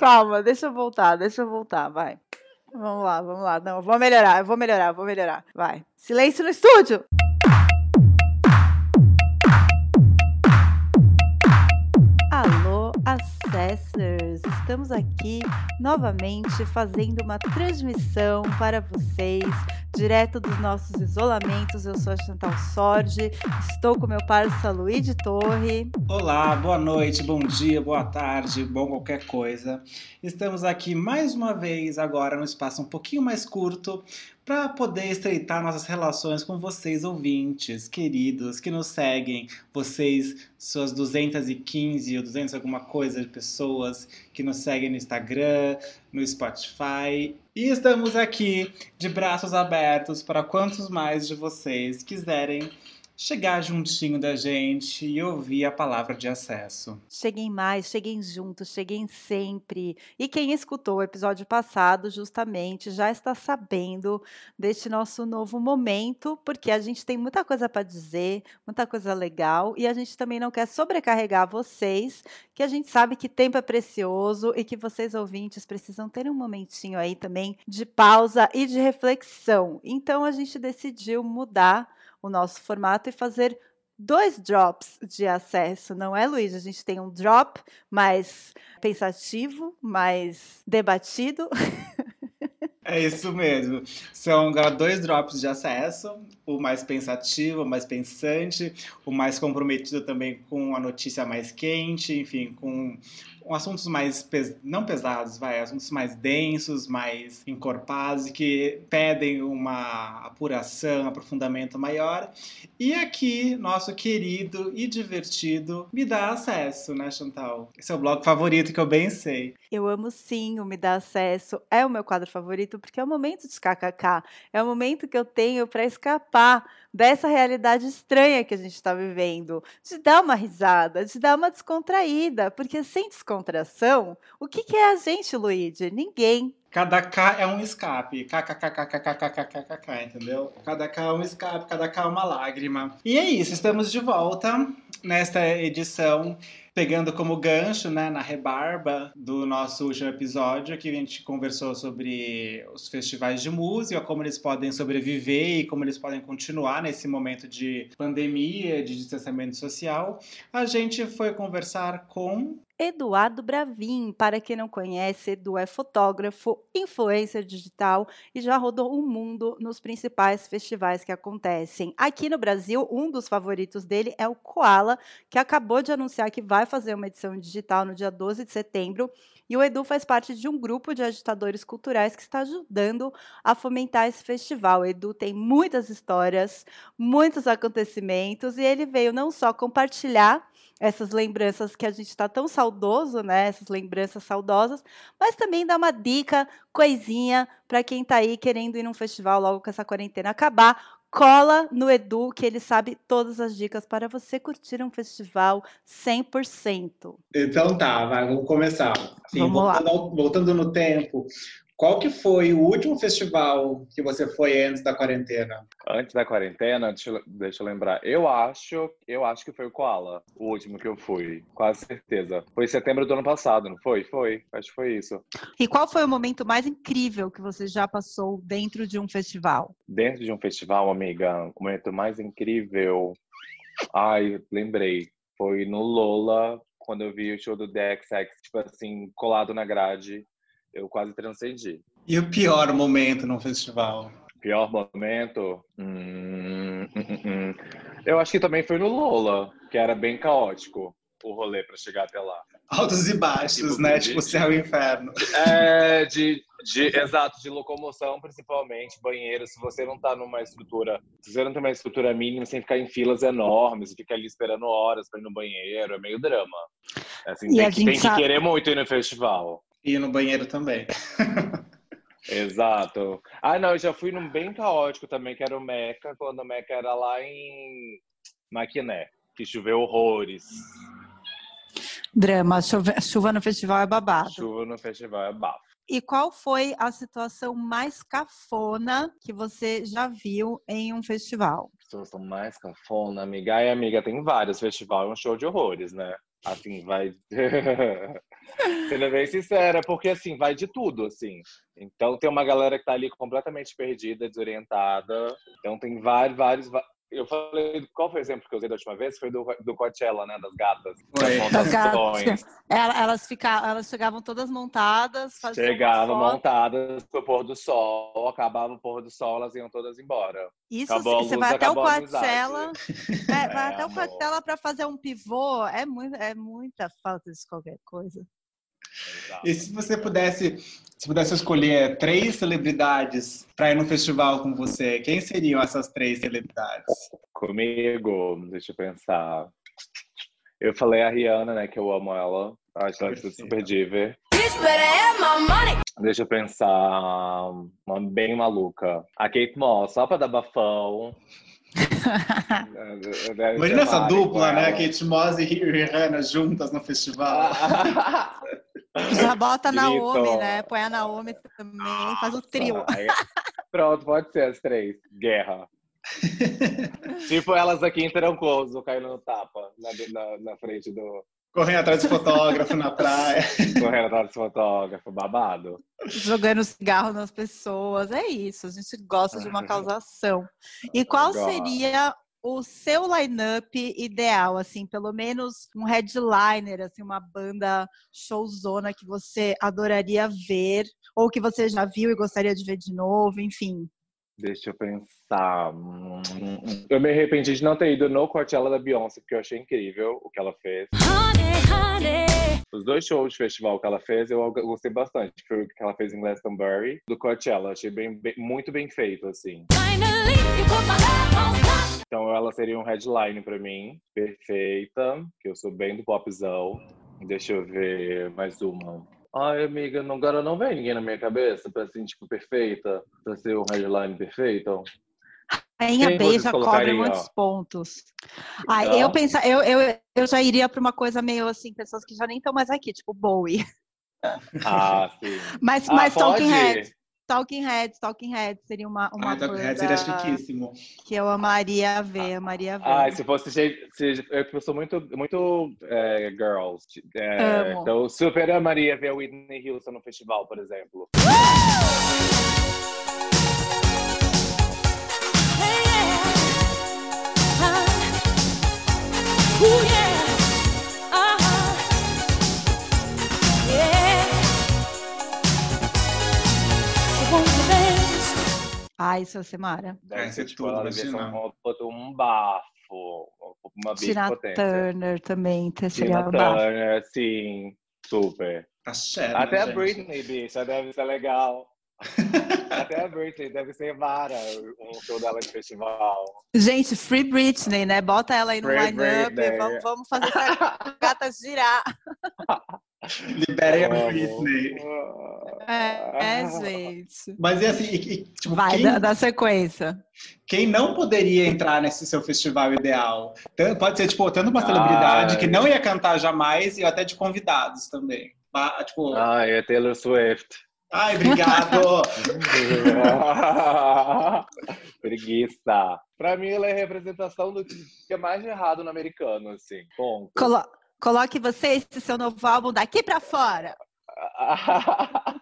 Calma, deixa eu voltar, deixa eu voltar, vai. Vamos lá, vamos lá. Não, eu vou melhorar, eu vou melhorar, eu vou melhorar. Vai. Silêncio no estúdio! Alô, Assessors! Estamos aqui novamente fazendo uma transmissão para vocês, direto dos nossos isolamentos. Eu sou a Chantal Sorge, estou com meu parceiro Luiz Torre. Olá, boa noite, bom dia, boa tarde, bom qualquer coisa. Estamos aqui mais uma vez, agora num espaço um pouquinho mais curto, para poder estreitar nossas relações com vocês, ouvintes, queridos, que nos seguem, vocês, suas 215 ou 200 alguma coisa de pessoas que nos seguem no Instagram, no Spotify. E estamos aqui de braços abertos para quantos mais de vocês quiserem chegar juntinho da gente e ouvir a palavra de acesso. Cheguem mais, cheguem juntos, cheguem sempre. E quem escutou o episódio passado, justamente, já está sabendo deste nosso novo momento, porque a gente tem muita coisa para dizer, muita coisa legal, e a gente também não quer sobrecarregar vocês, que a gente sabe que tempo é precioso e que vocês ouvintes precisam ter um momentinho aí também de pausa e de reflexão. Então a gente decidiu mudar o nosso formato e fazer dois drops de acesso, não é, Luiz? A gente tem um drop mais pensativo, mais debatido. É isso mesmo. São dois drops de acesso, o mais pensativo, o mais pensante, o mais comprometido também com a notícia mais quente, enfim, com assuntos mais, pes não pesados, vai, assuntos mais densos, mais encorpados que pedem uma apuração, aprofundamento maior. E aqui, nosso querido e divertido Me Dá Acesso, né, Chantal? Esse é o blog favorito que eu bem sei. Eu amo sim o Me Dá Acesso, é o meu quadro favorito porque é o momento de kkk, é o momento que eu tenho para escapar dessa realidade estranha que a gente está vivendo, de dar uma risada, de dar uma descontraída, porque sem descontração, o que, que é a gente, Luigi? Ninguém. Cada K é um escape. KKKKKKKKKK, entendeu? Cada K é um escape, cada K é uma lágrima. E é isso, estamos de volta nesta edição pegando como gancho, né, na rebarba do nosso último episódio, que a gente conversou sobre os festivais de música, como eles podem sobreviver e como eles podem continuar nesse momento de pandemia, de distanciamento social, a gente foi conversar com Eduardo Bravin. Para quem não conhece, Edu é fotógrafo, influencer digital e já rodou o mundo nos principais festivais que acontecem. Aqui no Brasil, um dos favoritos dele é o Koala, que acabou de anunciar que vai fazer uma edição digital no dia 12 de setembro. E o Edu faz parte de um grupo de agitadores culturais que está ajudando a fomentar esse festival. O Edu tem muitas histórias, muitos acontecimentos, e ele veio não só compartilhar essas lembranças que a gente está tão saudoso, né? Essas lembranças saudosas, mas também dar uma dica, coisinha para quem está aí querendo ir num festival logo com essa quarentena acabar. Cola no Edu, que ele sabe todas as dicas para você curtir um festival 100%. Então tá, vai, vamos começar. Sim, vamos voltando, ao, voltando no tempo, qual que foi o último festival que você foi antes da quarentena? Antes da quarentena, deixa eu, deixa eu lembrar. Eu acho, eu acho que foi o Koala, o último que eu fui, quase certeza. Foi em setembro do ano passado, não foi? Foi, acho que foi isso. E qual foi o momento mais incrível que você já passou dentro de um festival? Dentro de um festival, amiga, o momento mais incrível. Ai, lembrei. Foi no Lola, quando eu vi o show do DXX, tipo assim, colado na grade eu quase transcendi. E o pior momento no festival? Pior momento? Hum, hum, hum, hum. Eu acho que também foi no Lola, que era bem caótico o rolê para chegar até lá. Altos e baixos, tipo, né? De, tipo céu e inferno. É, de, de, exato, de locomoção principalmente, banheiro. Se você não tá numa estrutura, se você não tem uma estrutura mínima, sem ficar em filas enormes, fica ali esperando horas para ir no banheiro, é meio drama. Assim, tem, que, tem sabe... que querer muito ir no festival. E no banheiro também. Exato. Ah, não, eu já fui num bem caótico também, que era o Meca, quando o Meca era lá em Maquiné, que choveu horrores. Drama, chuva, chuva no festival é babado. Chuva no festival é bafo. E qual foi a situação mais cafona que você já viu em um festival? Situação mais cafona, amiga. Ai, amiga, tem vários festivais, é um show de horrores, né? Assim, vai. Sendo bem sincera, porque assim, vai de tudo, assim. Então tem uma galera que tá ali completamente perdida, desorientada. Então tem vários, vários, eu falei, qual foi o exemplo que eu usei da última vez? Foi do, do Coachella, né? Das gatas. Das gatas. Elas, ficavam, elas chegavam todas montadas. Chegavam montadas pro pôr do sol, acabava o pôr do sol, elas iam todas embora. Isso, acabou você luz, vai até o Coachella. É, vai é, até amor. o Coachella pra fazer um pivô. É, muito, é muita falta de qualquer coisa. Exato. E se você pudesse, se pudesse escolher três celebridades para ir no festival com você, quem seriam essas três celebridades? Comigo, deixa eu pensar. Eu falei a Rihanna, né, que eu amo ela. Acho ela super diva. Deixa eu pensar, uma bem maluca. A Kate Moss, só pra dar bafão. Imagina essa dupla, né? Kate Moss e Rihanna juntas no festival. Já bota a Naomi, né? Põe a Naomi também, faz o trio. Pronto, pode ser as três. Guerra. tipo elas aqui em Trancoso, caindo no tapa, na, na, na frente do, Correndo atrás de fotógrafo na praia. Correndo atrás de fotógrafo, babado. Jogando cigarro nas pessoas. É isso, a gente gosta de uma causação. E qual seria o seu line-up ideal, assim, pelo menos um headliner, assim, uma banda showzona que você adoraria ver, ou que você já viu e gostaria de ver de novo, enfim. Deixa eu pensar. Eu me arrependi de não ter ido no Coachella da Beyoncé, porque eu achei incrível o que ela fez. Honey, honey. Os dois shows de festival que ela fez, eu gostei bastante. Foi o que ela fez em Glastonbury, do Coachella. Achei bem, bem muito bem feito, assim. Então ela seria um headline para mim, perfeita, que eu sou bem do popzão. Deixa eu ver mais uma. Ai, amiga, não, agora não vem ninguém na minha cabeça pra assim, tipo, perfeita, pra ser um headline perfeito. Rainha B já cobre muitos pontos. Ah, eu, pensa, eu, eu, eu já iria para uma coisa meio assim, pessoas que já nem estão mais aqui, tipo Bowie. Ah, sim. mas ah, mas Talking Heads, Talking Heads, Talking Heads seria uma, uma ah, Talking Heads seria chiquíssimo. Que eu amaria ver, amaria ver. Ah, se fosse se, eu sou muito, muito é, girls. É, então, super amaria ver a Whitney Houston no festival, por exemplo. Ai, seu Semara. Deve ser tipo, ela devia ser um bafo, uma Tina potência. Turner também, seria Tina Turner, sim, super. Tá certo, Até a Britney, bicha, deve ser legal. Até a Britney deve ser vara um show dela de festival. Gente, Free Britney, né? Bota ela aí no line-up. Vamos, vamos fazer essa gata girar. Liberem a Britney. É, é, gente. Mas é assim, e, tipo, Vai, quem, da, sequência. Quem não poderia entrar nesse seu festival ideal? Pode ser, tipo, tanto uma celebridade Ai. que não ia cantar jamais e até de convidados também. Tipo... Ah, é Taylor Swift. Ai, obrigado! Preguiça. Pra mim, ela é representação do que é mais de errado no americano, assim. Ponto. Colo coloque você esse seu novo álbum daqui pra fora.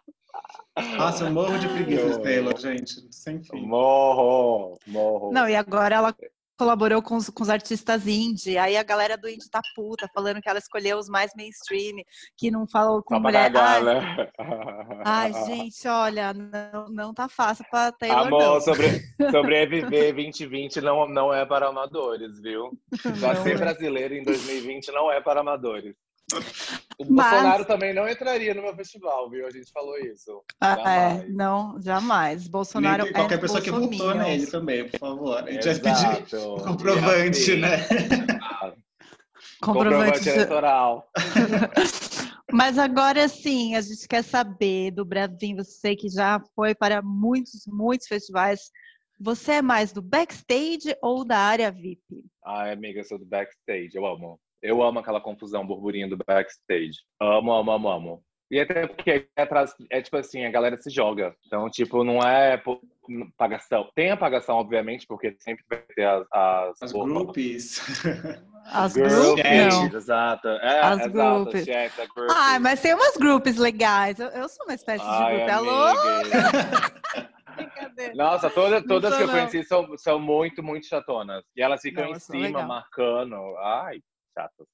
Nossa, eu morro de preguiça, Taylor, gente. Sem fim. Morro, morro. Não, e agora ela colaborou com os, com os artistas indie. Aí a galera do indie tá puta, falando que ela escolheu os mais mainstream, que não falou com Só mulher. Ai, né? ai, gente, olha, não, não tá fácil pra Taylor. Amor, não. sobre, sobreviver 2020 não, não é para amadores, viu? Já ser é. brasileiro em 2020 não é para amadores. O Mas... Bolsonaro também não entraria no meu festival, viu? A gente falou isso. Ah, é, não, jamais. Bolsonaro Nem, qualquer é pessoa que votou nele também, por favor. A gente vai pedir comprovante, né? comprovante, comprovante eleitoral. Mas agora sim, a gente quer saber do Brasil, você que já foi para muitos, muitos festivais. Você é mais do backstage ou da área VIP? Ai, amiga, eu sou do backstage, eu amo. Eu amo aquela confusão, burburinho do backstage. Amo, amo, amo, amo. E até porque atrás é tipo assim, a galera se joga. Então, tipo, não é pagação. Tem a pagação, obviamente, porque sempre vai ter as. As, as groupies. As groupies? Exato. É, as exato, groupies. Chat, Ah, mas tem umas groupies legais. Eu, eu sou uma espécie Ai, de grupo. Alô? Nossa, toda, todas que eu conheci são, são muito, muito chatonas. E elas ficam Não, em cima, legal. marcando. Ai, chato.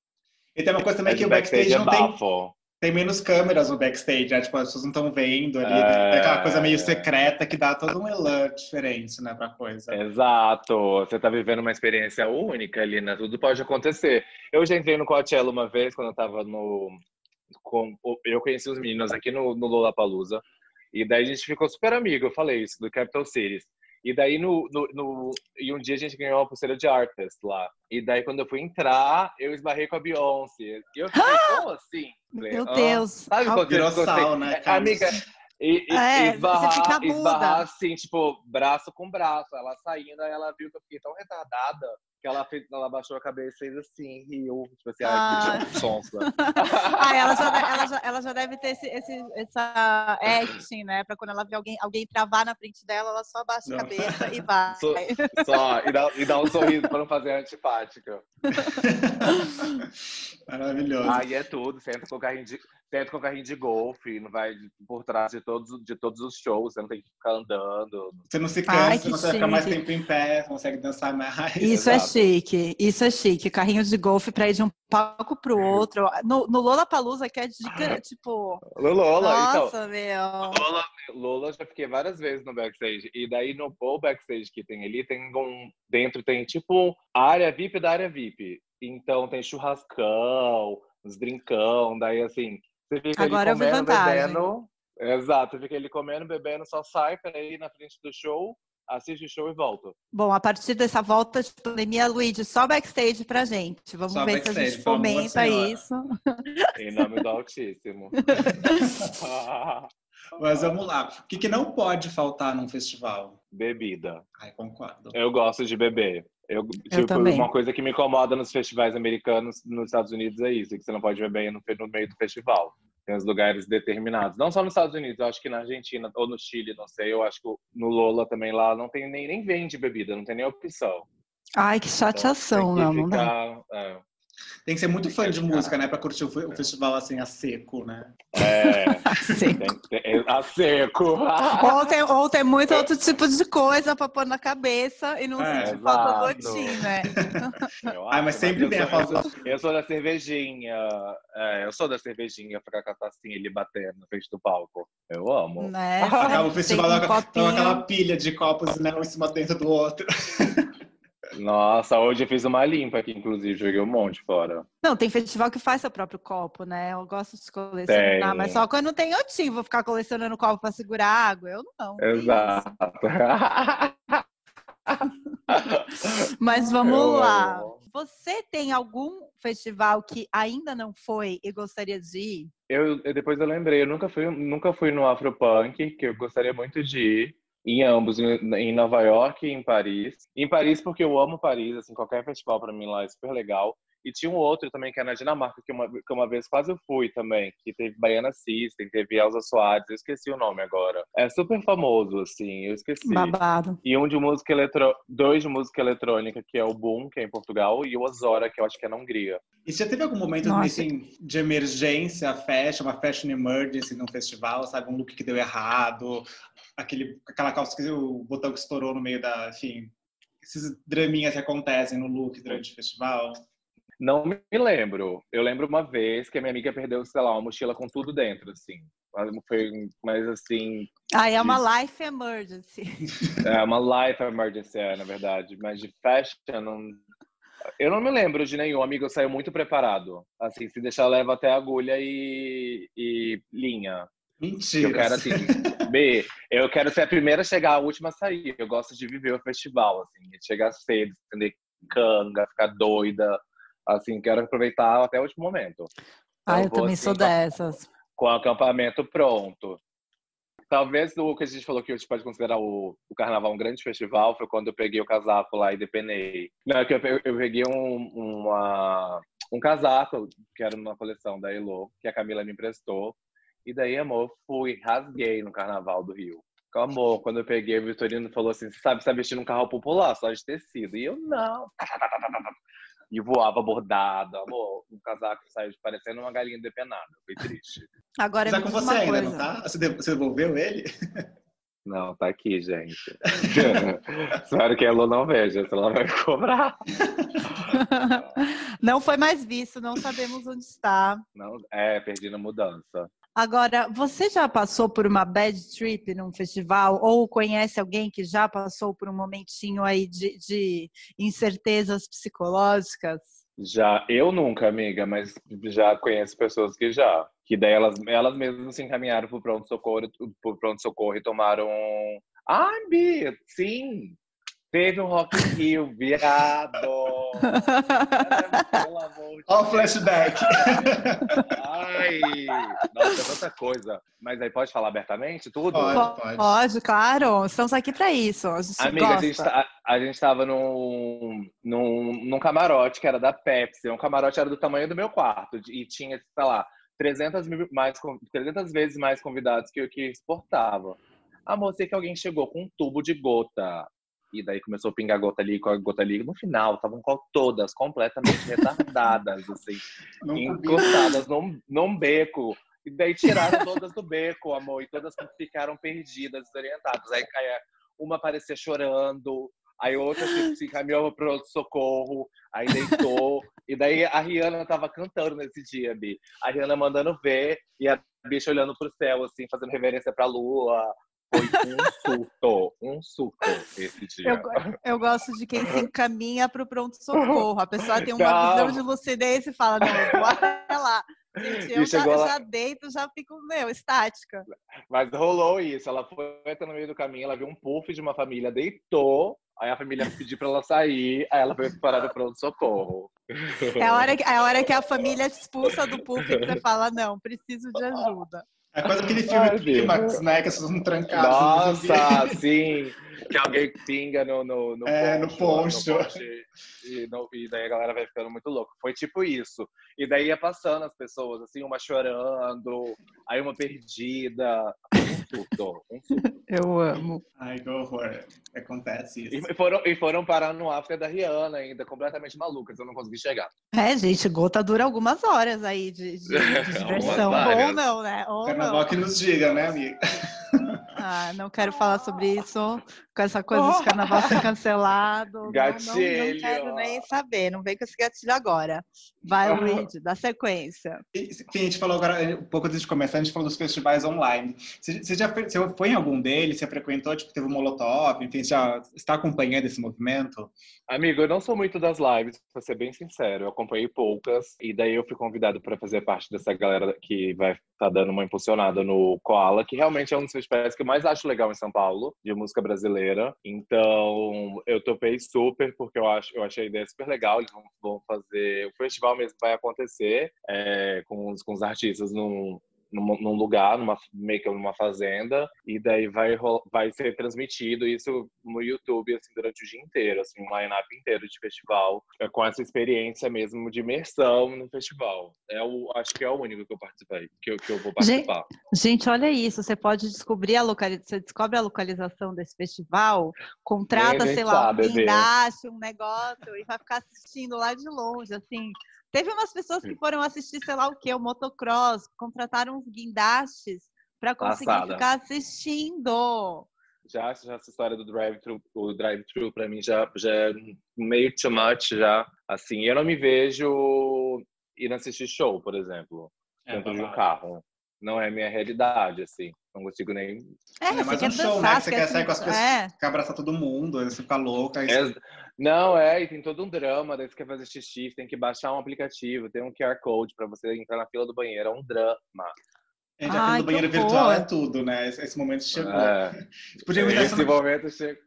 E tem uma coisa também Mas que o backstage backstage não é tem, bafo. tem menos câmeras no backstage, né? Tipo, as pessoas não estão vendo ali. É. Tem aquela coisa meio secreta que dá todo um elan diferente, né, pra coisa. Exato. Você tá vivendo uma experiência única ali, né? Tudo pode acontecer. Eu já entrei no Coachella uma vez, quando eu tava no... Com... Eu conheci os meninos aqui no, no Lollapalooza. E daí a gente ficou super amigo, eu falei isso, do Capital Cities. E daí no, no, no- E um dia a gente ganhou uma pulseira de artist lá. E daí quando eu fui entrar, eu esbarrei com a Beyoncé. E eu fiquei, como assim? Falei, Meu "Ah". Deus. Sabe quando Virou você- sal, né? Amiga, e, e, É, você fica muda. esbarrar assim, tipo, braço com braço. Ela saindo, aí ela viu que eu fiquei tão retardada que ela, fez, ela baixou a cabeça e fez assim, riu. Tipo assim, Ah. ai, que sonsa. Ah, ela já, ela, já, ela já deve ter esse, esse- essa acting, né? Pra quando ela vê alguém, alguém travar na frente dela, ela só baixa Não. a cabeça e vai. Só- Só, e dá, e dá um sorriso pra não fazer antipática. Maravilhoso. Aí é tudo, senta com o carrinho de, senta com o carrinho de golfe, não vai por trás de todos, de todos os shows, você não tem que ficar andando. Você não se Ai, cansa, que você vai ficar mais tempo em pé, consegue dançar mais. Isso é Exato. chique, isso é chique. Carrinho de golfe pra ir de um palco pro outro. No, no Lollapalooza, que é dica, tipo... Lola, então. Nossa, meu. Lola, Lola, já fiquei várias vezes no backstage. E daí no o backstage que tem ali, tem um. Dentro tem tipo a área VIP da área VIP. Então tem churrascão, uns drinkão, daí assim, você fica Agora eu ali vi comendo, vantagem. bebendo. Exato, fica ali comendo, bebendo, só sai pra ir na frente do show, assiste o show e volta. Bom, a partir dessa volta de pandemia, Luigi, só backstage pra gente. Vamos Só ver se a gente senhora. isso. Em nome do Altíssimo. Mas vamos lá. O que, que não pode faltar num festival? Bebida. Ai, concordo. Eu gosto de beber. Eu, tipo, também. uma coisa que me incomoda nos festivais americanos, nos Estados Unidos, é isso, que você não pode beber no, no meio do festival. Tem os lugares determinados. Não só nos Estados Unidos, eu acho que na Argentina ou no Chile, não sei. Eu acho que no Lola também lá não tem nem, nem vende bebida, não tem nem opção. Ai, que Então, chateação, que não, não dá. é, Tem que ser muito fã de música, né? Pra curtir o fe- o festival assim a seco, né? é, Sim. tem, tem, a seco. Ou tem, ou tem muito outro tipo de coisa pra pôr na cabeça e não É, sentir falta do botim, né? Eu Ai, mas sempre tem a falta. sou- Eu sou da cervejinha. é, eu sou da cervejinha, ficar com a tacinha ali batendo na frente do palco. Eu amo. né? Acaba o festival tem um com aquela pilha de copos, né? Um em cima dentro do outro. Nossa, hoje eu fiz uma limpa aqui, inclusive, joguei um monte fora. Não, tem festival que faz seu próprio copo, né? Eu gosto de colecionar, Tem. mas só quando tem eu tinha, vou ficar colecionando copo pra segurar água. Eu não. Exato. Mas vamos Eu lá. amo. Você tem algum festival que ainda não foi e gostaria de ir? Eu, eu- depois eu lembrei, eu nunca fui, nunca fui no Afropunk, que eu gostaria muito de ir. Em ambos, em Nova York e em Paris. Em Paris, porque eu amo Paris, assim, qualquer festival pra mim lá é super legal. E tinha um outro também, que é na Dinamarca, que uma, que uma vez quase eu fui também, que teve Baiana System, teve Elza Soares, eu esqueci o nome agora. É super famoso, assim, eu esqueci. Babado. E um de música eletrônica, dois de música eletrônica, que é o Boom, que é em Portugal, e o Azora, que eu acho que é na Hungria. E você já teve algum momento assim, de emergência, fashion, uma fashion emergency num festival, sabe? Um look que deu errado, aquele, aquela calça que o botão que estourou no meio da. Enfim, esses draminhas que acontecem no look durante o festival. Não me lembro. Eu lembro uma vez que a minha amiga perdeu, sei lá, uma mochila com tudo dentro, assim. Foi, mas assim, Ah, é uma life emergency. é uma life emergency, é, na verdade. Mas de fashion, não... eu não me lembro de nenhum. Amigo saiu muito preparado. Assim, se deixar, leva até agulha e, e linha. Mentira. Eu quero, assim, B, eu quero ser a primeira a chegar, a última a sair. Eu gosto de viver o festival, assim, de chegar cedo, estender canga, ficar doida. Assim, quero aproveitar até o último momento. Ah, eu vou, também assim, sou com- dessas. Com o acampamento pronto. Talvez o que a gente falou que a gente pode considerar o, o carnaval um grande festival foi quando eu peguei o casaco lá e depenei. Não, é que eu, eu peguei um, uma, um casaco que era numa coleção da Elo, que a Camila me emprestou. E daí, amor, fui, rasguei no Carnaval do Rio. Amor, quando eu peguei, o Vitorino falou assim: Você sabe, você tá vestindo um carro popular, só de tecido. E eu, não. E voava bordado, amor. O casaco saiu parecendo uma galinha depenada. Foi triste. Agora Tá me com você uma ainda, coisa. não tá? Você dev- você devolveu ele? Não, tá aqui, gente. Espero que a Elo não veja, senão ela vai cobrar. Não foi mais visto, não sabemos onde está. Não, é, perdi na mudança. Agora, você já passou por uma bad trip num festival? Ou conhece alguém que já passou por um momentinho aí de, de incertezas psicológicas? Já, eu nunca, amiga, mas já conheço pessoas que já. Que daí elas, elas mesmas se encaminharam pro pronto-socorro pro pronto-socorro e tomaram. Ai, Bia, sim! Teve um Rock in Rio, viado! Pelo amor de Ó o flashback. Ai! Nossa, é tanta coisa. Mas aí pode falar abertamente tudo? Pode, pode. Pode, claro. Estamos aqui para isso. A gente Amiga, a gosta. gente, tá- a, a gente tava num, num, num camarote que era da Pepsi. Um camarote era do tamanho do meu quarto. E tinha, sei lá, 300, mil mais, con- 300 vezes mais convidados que o que exportava. A moça que alguém chegou com um tubo de gota. E daí começou a pingar gota ali, com a gota ali. No final, estavam todas completamente retardadas, assim Não encostadas num, num beco. E daí tiraram todas do beco, amor, e todas ficaram perdidas, desorientadas. Aí uma aparecia chorando, aí outra se, se encaminhou para outro socorro, aí deitou. E daí a Rihanna tava cantando nesse dia, Bi. A Rihanna mandando ver e a bicha olhando pro céu, assim, fazendo reverência pra lua. Foi um surto, um surto esse dia. Eu, eu gosto de quem se encaminha para o pronto-socorro. A pessoa tem uma Não. visão de lucidez e fala, não, até lá. Gente, eu E já, lá- já deito, já fico, meu, estática. Mas rolou isso. Ela foi até no meio do caminho, ela viu um puff de uma família, deitou. Aí a família pediu pra ela sair, aí ela foi parar no pronto-socorro. É a, hora que, é a hora que a família te expulsa do puff que você fala, não, preciso de ajuda. É quase aquele filme Ai, Clímax, né? Que as pessoas estão trancadas. Nossa, sim! Que alguém pinga no, no, no É, no poncho. poncho, e, no- e daí a galera vai ficando muito louca. Foi tipo isso. E daí ia passando as pessoas, assim, uma chorando, aí uma perdida. Surto, um surto. Eu amo. Ai, que horror. Acontece isso. E foram, e foram parar no after da Rihanna ainda, completamente malucas. Eu não consegui chegar. É, gente, gota dura algumas horas aí de, de- de diversão. Ou não, né? Ou Carnaval não. que nos diga, né, amiga? Ah, não quero falar sobre isso, com essa coisa de carnaval ser cancelado. Não, não, não Gatilho. quero nem saber, não vem com esse gatilho agora. Vai, Ah. Luigi, dá sequência. Enfim, a gente falou agora, um pouco antes de começar, a gente falou dos festivais online. Você, você já você foi em algum deles? Você frequentou, tipo, teve o Molotov? Enfim, você já está acompanhando esse movimento? Amigo, eu não sou muito das lives, pra ser bem sincero. Eu acompanhei poucas, e daí eu fui convidado para fazer parte dessa galera que vai estar dando uma impulsionada no Koala, que realmente é um dos festivais que eu mais acho legal em São Paulo, de música brasileira. Então, eu topei super, porque eu, acho, eu achei a ideia super legal. Eles vão, vão fazer. O festival mesmo vai acontecer é, com, os, com os artistas num, num, num lugar, numa, meio que numa fazenda, e daí vai, vai ser transmitido isso no YouTube assim, durante o dia inteiro, assim, um line-up inteiro de festival, é, com essa experiência mesmo de imersão no festival. É o, acho que é o único que eu participei, que eu, que eu vou participar. Gente, olha isso, você pode descobrir a localização, você descobre a localização desse festival, contrata, sei lá, um sabe, Bê. guindaste, um negócio, e vai ficar assistindo lá de longe, assim. Teve umas pessoas que foram assistir, sei lá o que, o motocross, contrataram uns guindastes para conseguir Passada. ficar assistindo. Já, já essa história do drive-thru, o drive-thru pra mim já, já é meio too much já. Assim, eu não me vejo ir assistir show, por exemplo, É, dentro de um carro. Não é minha realidade, assim. Não consigo nem É, É mais quer um show, né? dançar, Que você quer sair com as pessoas, É, quer abraçar todo mundo, aí você fica louca. aí É, não, é, e tem todo um drama, daí você quer fazer xixi, você tem que baixar um aplicativo, tem um QR Code pra você entrar na fila do banheiro, é um drama. A gente Ai, do que banheiro virtual é tudo, né? Esse, esse momento chegou. É, Podia esse essa, momento chega.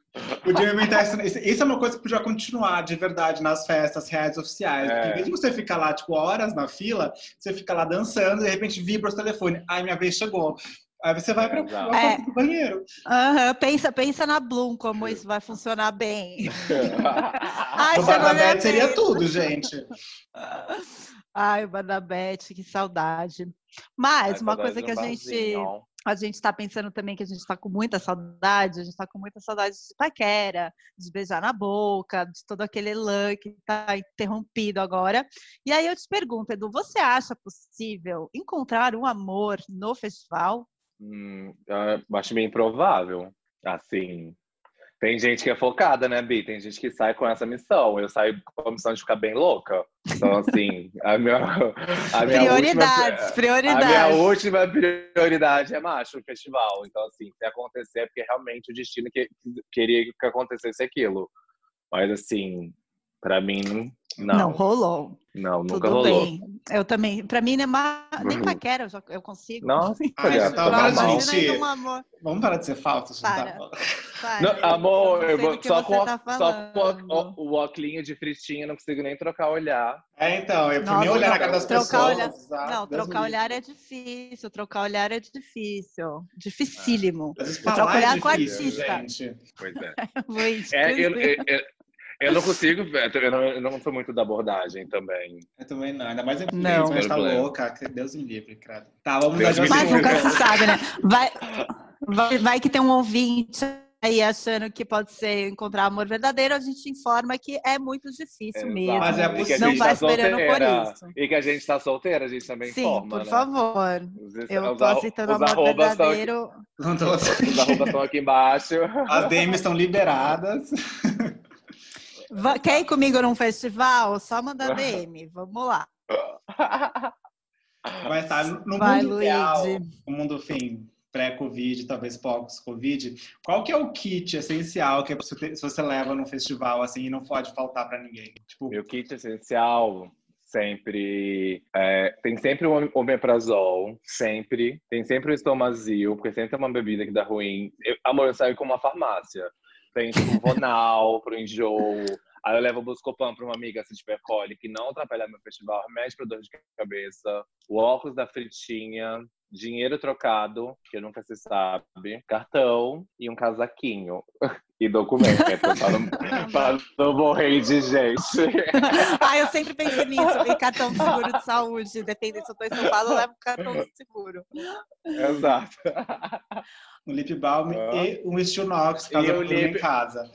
podia inventar essa, isso- isso é uma coisa que podia continuar de verdade nas festas reais oficiais. É. Porque em vez de você ficar lá, tipo, horas na fila, você fica lá dançando e de repente vibra o telefone. Ai, minha vez chegou. Aí você vai para É. do banheiro. aham, pensa, pensa na Bloom, como isso vai funcionar bem. Ai, no chegou bar da minha Beth seria tudo, gente. Ai, Barnabete, que saudade. Mas Ai, uma saudade coisa que a gente a gente está pensando também que a gente está com muita saudade, a gente está com muita saudade de paquera, de beijar na boca, de todo aquele lã que está interrompido agora. E aí eu te pergunto, Edu, você acha possível encontrar um amor no festival? Hum, eu acho meio improvável. Assim, tem gente que é focada, né, Bi? Tem gente que sai com essa missão. Eu saio com a missão de ficar bem louca. Então, assim, a minha, a minha prioridades, última, prioridades. A minha última prioridade é macho, o festival. Então, assim, se acontecer, é porque realmente o destino que, queria que acontecesse aquilo. Mas, assim, pra mim, não. Não rolou. Não, nunca Tudo rolou. bem. Eu também. Pra mim, nem, ma- nem Uhum. paquera eu, já- eu consigo. Nossa, Ai, já tá gente. aí um amor. Vamos parar de ser falso, gente, tá Para. Para, Não, amor, eu vou, só, com, tá só com o, o, o óculinho de fritinha, não consigo nem trocar olhar. É, então, eu Nossa, nem olhar na não, cara das trocar pessoas. olhar- ah, Não, Deus trocar olhar é difícil. Trocar olhar é difícil. Dificílimo. Eu troco falar é olhar com o difícil, artista. gente. Pois é. É, eu, eu, eu, não consigo, ver, eu não, eu não sou muito da abordagem também. Eu também não, ainda mais em Não. Mas tá Problema. louca. Deus me livre, credo. Tá, vamos Deus Mas nunca se sabe, né? Vai, vai, vai que tem um ouvinte aí achando que pode ser encontrar amor verdadeiro, a gente informa que é muito difícil mesmo. Mas é possível. Não gente vai tá esperando por isso. E que a gente tá solteira, a gente também Sim, informa, por né? favor. Os, Eu os tô aceitando os amor aqui, verdadeiro. Não tô- os arrobas estão aqui embaixo. As DMs estão liberadas. Quer ir comigo num festival? Só mandar DM. Vamos lá. Mas tá, no Vai, mundo ideal, no mundo, enfim, pré-Covid, talvez pós-Covid, qual que é o kit essencial que você se você leva num festival, assim, e não pode faltar pra ninguém? Tipo, Meu kit essencial sempre é, tem sempre um omeprazol, sempre tem sempre o estomazil, porque sempre é uma bebida que dá ruim. Eu, amor, eu saio com uma farmácia. Tem tipo Vonal pro enjoo. Aí eu levo o Buscopan pra uma amiga se tiver cólica que não atrapalhar meu festival, remédio pra dor de cabeça, o óculos da fritinha, dinheiro trocado, que nunca se sabe, cartão e um casaquinho. E documento, não, pra não morrer de gente. Ah, eu sempre pensei nisso. E cartão de seguro de saúde. Depende se eu tô em São Paulo, eu levo cartão de seguro. Exato. um lip balm Ah. e um Stilnox, caso eu durma em lip- casa.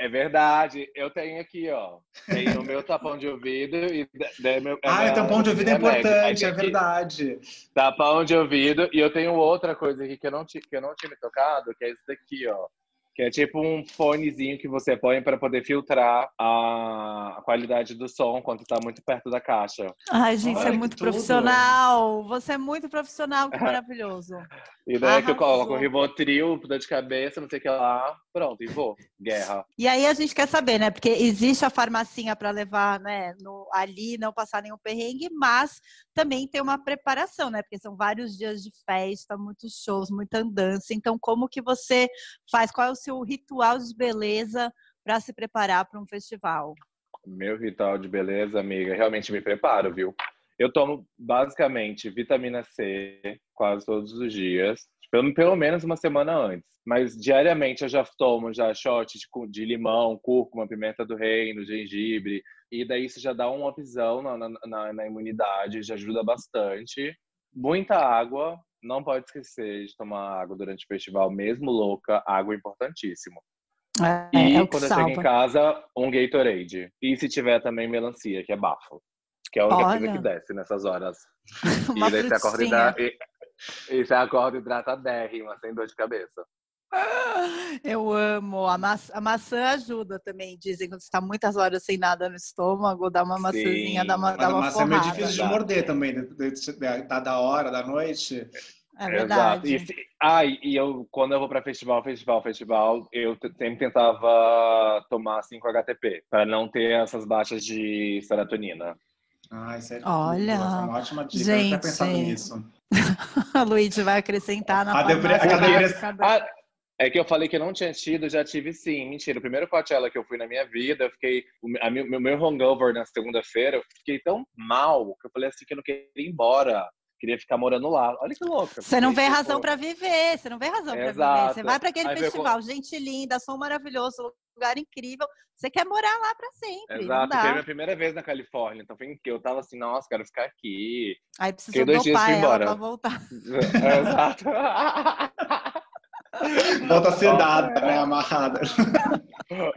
É verdade. Eu tenho aqui, ó. Tenho o meu tapão de ouvido e da- meu, Ah, minha- o tampão de ouvido é. Aí importante, é verdade. Tapão de ouvido. E eu tenho outra coisa aqui que eu não, que eu não tinha me tocado, que é esse daqui, ó. Que é tipo um fonezinho que você põe para poder filtrar a qualidade do som quando tá muito perto da caixa. Ai, gente, você Olha é que muito tudo. profissional. Você é muito profissional, que maravilhoso. E daí que eu Arrasou. coloco Rivotril, dor de cabeça, não sei o que lá. Pronto, e vou. Guerra. E aí a gente quer saber, né? Porque existe a farmacinha para levar, né, no, ali, não passar nenhum perrengue, mas também tem uma preparação, né? Porque são vários dias de festa, muitos shows, muita andança. Então, como que você faz? Qual é o seu ritual de beleza para se preparar para um festival? Meu ritual de beleza, amiga, realmente me preparo, viu? Eu tomo basicamente vitamina C quase todos os dias, pelo, pelo menos uma semana antes. Mas diariamente eu já tomo já shot de, de limão, cúrcuma, pimenta do reino, gengibre. E daí isso já dá um upzão na, na, na, na imunidade, já ajuda bastante. Muita água, não pode esquecer de tomar água durante o festival, mesmo louca, água é importantíssimo. É, E é quando eu chego em casa, um Gatorade. E se tiver também melancia, que é bafo. Que é a única coisa Olha. que desce nessas horas. Uma e daí você acorda, frutinha. hidra... e, e você acorda hidratadérrima, sem dor de cabeça. Eu amo. A, maçã, a maçã ajuda também. Dizem quando você está muitas horas sem nada no estômago, dá uma maçãzinha, dá uma, Mas dá a uma massa é meio forrada. difícil de morder também, da, da hora, da noite. É verdade. Exato. E, ah, e eu, quando eu vou pra festival, festival, festival, eu sempre tentava tomar 5-HTP, para não ter essas baixas de serotonina. Ah, isso é Olha, Nossa, uma ótima dica. eu gente. pensado nisso. A Luigi vai acreditar na A depre- a depre- básica da- Ah, é que eu falei que eu não tinha tido, já tive sim. Mentira, o primeiro Coachella que eu fui na minha vida, eu fiquei. O a meu, meu hangover na segunda-feira, eu fiquei tão mal que eu falei assim que eu não queria ir embora. Queria ficar morando lá. Olha que louca. Você não vê tipo, razão para viver, você não vê razão para viver. Você vai para aquele Aí festival, gente linda, som maravilhoso, lugar incrível. Você quer morar lá para sempre. Não Exato, foi minha primeira vez na Califórnia, então foi que eu tava assim, nossa, quero ficar aqui. Aí precisou dois dias dopar fui ela embora. para voltar. Exato. Volta sedada, né? Amarrada. Tipo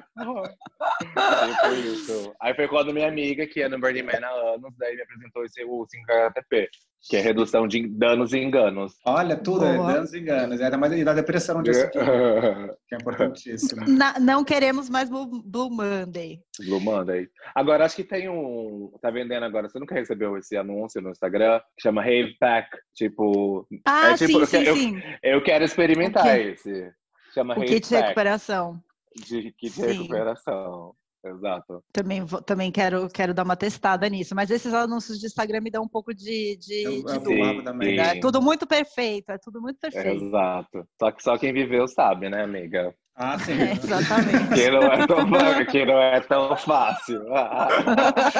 isso. Aí foi quando minha amiga, que é no Burning Man há anos, daí me apresentou esse, o 5HTP, que é redução de danos e enganos. Olha, tudo, é danos e enganos. É, mas e da depressão no dia seguinte, que é importantíssimo. Na- não queremos mais Blue, Blue Monday. Blue Monday. Agora, acho que tem um. Tá vendendo agora. Você nunca recebeu esse anúncio no Instagram? Que chama Rave Pack. Tipo, Ah, É tipo, sim, sim, eu- sim. eu quero experimentar O quê? esse. Chama O kit de recuperação. De kit Sim. de recuperação. Exato. Também, vou- também quero, quero dar uma testada nisso. Mas esses anúncios de Instagram me dão um pouco de, de, Eu- de amava também. É tudo muito perfeito, é tudo muito perfeito. Exato. Só que só quem viveu sabe, né, amiga? Ah, sim. É, exatamente. Que não é tão, que não é tão fácil.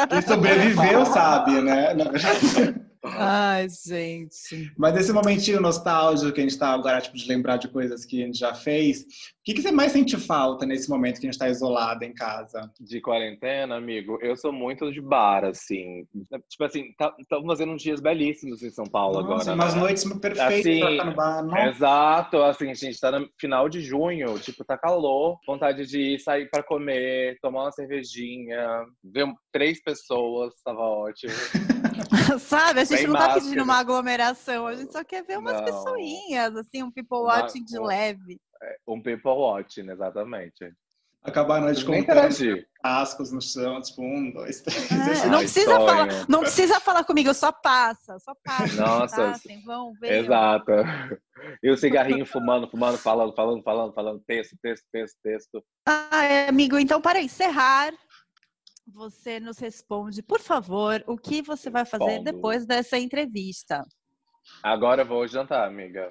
Quem sobreviveu sabe, né? Ai, gente. Mas esse momentinho nostálgico que a gente tá agora, tipo, de lembrar de coisas que a gente já fez, o que, que você mais sente falta nesse momento que a gente tá isolado em casa? De quarentena, amigo, eu sou muito de bar, assim. Tipo assim, estamos fazendo uns dias belíssimos em São Paulo Nossa, agora. umas né? noites perfeitas Assim, pra ficar no bar. Nossa. Exato, assim, a gente tá no final de junho, tipo, tá calor, vontade de ir sair pra comer, tomar uma cervejinha, ver três pessoas, tava ótimo. Sabe, a gente Sem não tá máscara. pedindo uma aglomeração, a gente só quer ver umas Não. pessoinhas, assim, um people Uma- watching de leve. Um people watching, exatamente. Acabar a noite com cascos no chão, tipo, um, dois, três. É, não, Ai, precisa sonho. falar, não precisa falar comigo, só passa, só passa. Nossa, passem, vão, venham. Exato. E o cigarrinho fumando, fumando, falando, falando, falando, falando, texto, texto, texto, texto. Ai, amigo, então para encerrar, você nos responde, por favor, o que você vai fazer Respondo. depois dessa entrevista? Agora eu vou jantar, amiga.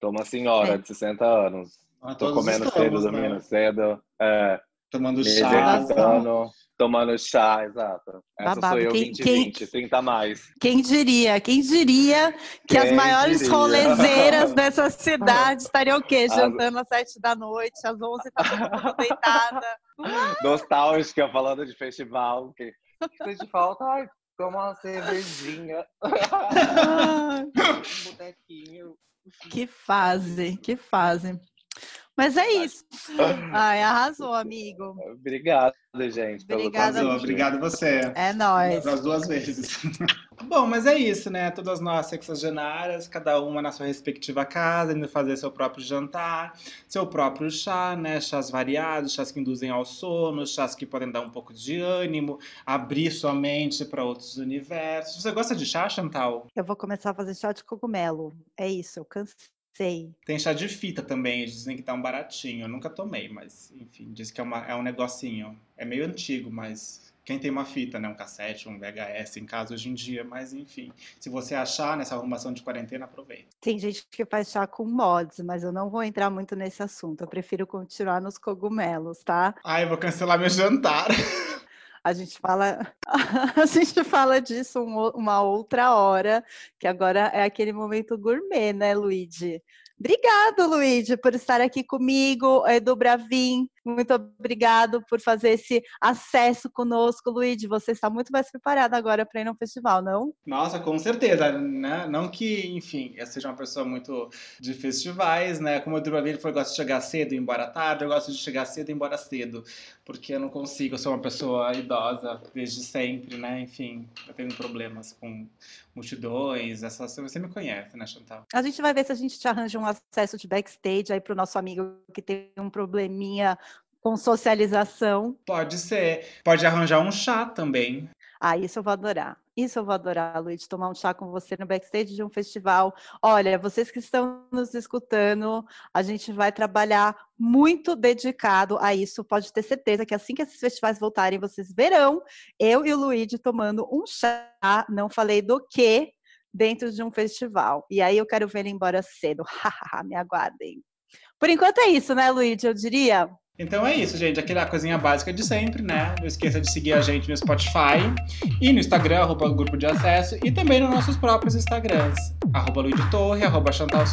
Tô uma senhora É. de 60 anos. Ah, Tô comendo estamos, cedo, né? dormindo cedo. É, Tomando me chá. exercitando, tomando chá, exato. Essa Babado. sou eu, Quem- 20, quem- 20, 30 a mais. Quem diria, quem diria que as Quem maiores diria? rolezeiras dessa cidade estariam o quê? As- Jantando às sete da noite, às onze tá todo deitada. Nostálgica, falando de festival. Que, que sente falta? Ai, tomar uma cervejinha. um botequinho. Que fase, que fase. Mas é isso. Ai, arrasou, amigo. Obrigado, gente. pelo Obrigada, Arrasou, convite. Obrigado você. É nóis. Das duas vezes. Bom, mas é isso, né? Todas nós sexagenárias, cada uma na sua respectiva casa, indo fazer seu próprio jantar, seu próprio chá, né? Chás variados, chás que induzem ao sono, chás que podem dar um pouco de ânimo, abrir sua mente para outros universos. Você gosta de chá, Chantal? Eu vou começar a fazer chá de cogumelo. É isso, eu cansei. Tem chá de fita também, dizem que tá um baratinho. Eu nunca tomei, mas enfim, diz que é, uma- é um negocinho. É meio antigo, mas quem tem uma fita, né? Um cassete, um VHS em casa hoje em dia, mas enfim. Se você achar nessa arrumação de quarentena, aproveita. Tem gente que faz chá com mods, mas eu não vou entrar muito nesse assunto. Eu prefiro continuar nos cogumelos, tá? Ai, eu vou cancelar meu jantar. A gente fala, a gente fala disso um uma outra hora, que agora é aquele momento gourmet, né, Luigi? Obrigado, Luigi, por estar aqui comigo, Edu Bravin. Muito obrigado por fazer esse acesso conosco, Luigi. Você está muito mais preparado agora para ir no festival, não? Nossa, com certeza, né? Não que, enfim, eu seja uma pessoa muito de festivais, né? Como o Drubaville foi, eu gosto de chegar cedo e ir embora tarde, eu gosto de chegar cedo e ir embora cedo, porque eu não consigo, eu sou uma pessoa idosa desde sempre, né? Enfim, eu tenho problemas com multidões, essas você me conhece, né, Chantal? A gente vai ver se a gente te arranja um acesso de backstage aí para o nosso amigo que tem um probleminha com socialização. Pode ser. Pode arranjar um chá também. Ah, isso eu vou adorar. Isso eu vou adorar, Luiz, tomar um chá com você no backstage de um festival. Olha, vocês que estão nos escutando, a gente vai trabalhar muito dedicado a isso. Pode ter certeza que assim que esses festivais voltarem, vocês verão eu e o Luigi tomando um chá, não falei do que, dentro de um festival. E aí eu quero ver ele embora cedo. Me aguardem. Por enquanto é isso, né, Luigi? Eu diria. Então é isso, gente. Aquela coisinha básica de sempre, né? Não esqueça de seguir a gente no Spotify e no Instagram, arroba Grupo de Acesso, e também nos nossos próprios Instagrams, arroba Luiz Torre, arroba Chantal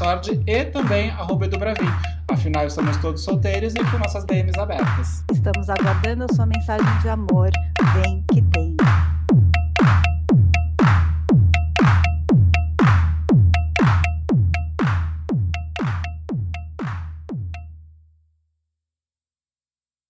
e também arroba Edu Bravin. Afinal, estamos todos solteiros e com nossas DMs abertas. Estamos aguardando a sua mensagem de amor. Vem que tem.